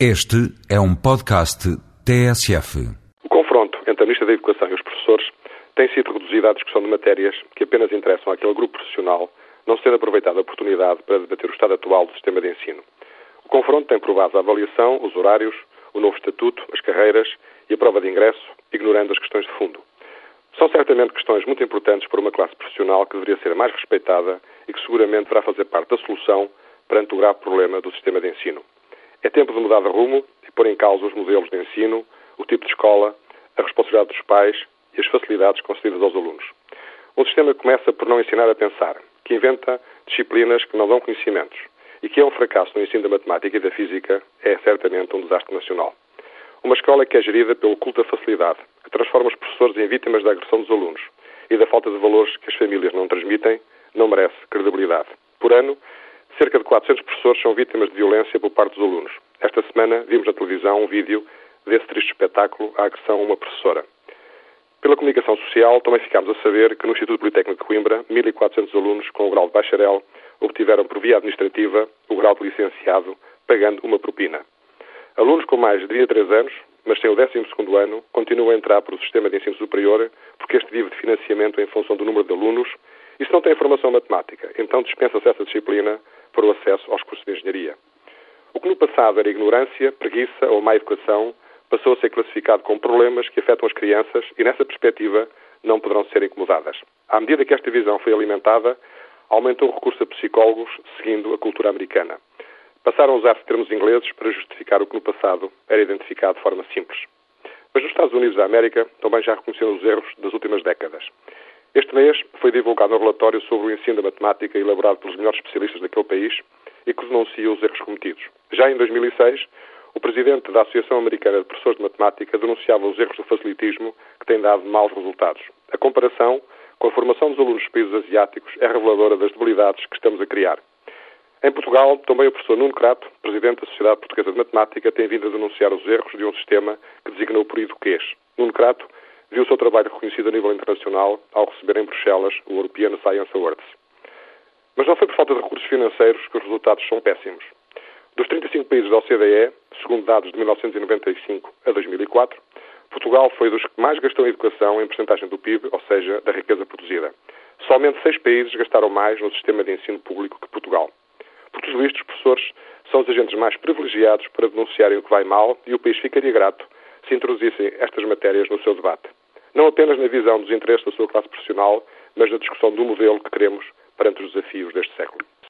Este é um podcast TSF. O confronto entre a Ministra da Educação e os professores tem sido reduzido à discussão de matérias que apenas interessam àquele grupo profissional, não sendo aproveitada a oportunidade para debater o estado atual do sistema de ensino. O confronto tem provado a avaliação, os horários, o novo estatuto, as carreiras e a prova de ingresso, ignorando as questões de fundo. São certamente questões muito importantes para uma classe profissional que deveria ser mais respeitada e que seguramente deverá fazer parte da solução perante o grave problema do sistema de ensino. É tempo de mudar de rumo e pôr em causa os modelos de ensino, o tipo de escola, a responsabilidade dos pais e as facilidades concedidas aos alunos. Um sistema que começa por não ensinar a pensar, que inventa disciplinas que não dão conhecimentos e que é um fracasso no ensino da matemática e da física é certamente um desastre nacional. Uma escola que é gerida pelo culto da facilidade, que transforma os professores em vítimas da agressão dos alunos e da falta de valores que as famílias não transmitem, não merece credibilidade. Por ano, Cerca de 400 professores são vítimas de violência por parte dos alunos. Esta semana vimos na televisão um vídeo desse triste espetáculo, a agressão a uma professora. Pela comunicação social, também ficámos a saber que no Instituto Politécnico de Coimbra, 1.400 alunos com o grau de bacharel obtiveram por via administrativa o grau de licenciado, pagando uma propina. Alunos com mais de 23 anos, mas sem o 12 ano, continuam a entrar para o sistema de ensino superior porque este vive de financiamento em função do número de alunos e se não tem formação matemática, então dispensa-se essa disciplina para o acesso aos cursos de engenharia. O que no passado era ignorância, preguiça ou má educação passou a ser classificado como problemas que afetam as crianças e, nessa perspectiva, não poderão ser incomodadas. À medida que esta visão foi alimentada, aumentou o recurso a psicólogos seguindo a cultura americana. Passaram a usar-se termos ingleses para justificar o que no passado era identificado de forma simples. Mas nos Estados Unidos da América também já reconheceram os erros das últimas décadas. Este mês foi divulgado um relatório sobre o ensino da matemática elaborado pelos melhores especialistas daquele país e que denuncia os erros cometidos. Já em 2006, o presidente da Associação Americana de Professores de Matemática denunciava os erros do facilitismo que têm dado maus resultados. A comparação com a formação dos alunos dos países asiáticos é reveladora das debilidades que estamos a criar. Em Portugal, também o professor Nuno Crato, presidente da Sociedade Portuguesa de Matemática, tem vindo a denunciar os erros de um sistema que designou por eduquês. Nuno Crato viu o seu trabalho reconhecido a nível internacional ao receber em Bruxelas o European Science Awards. Mas não foi por falta de recursos financeiros que os resultados são péssimos. Dos 35 países da OCDE, segundo dados de 1995 a 2004, Portugal foi dos que mais gastou em educação em porcentagem do PIB, ou seja, da riqueza produzida. Somente seis países gastaram mais no sistema de ensino público que Portugal. Por tudo isto, os professores são os agentes mais privilegiados para denunciarem o que vai mal e o país ficaria grato se introduzissem estas matérias no seu debate. Não apenas na visão dos interesses da sua classe profissional, mas na discussão do modelo que queremos perante os desafios deste século.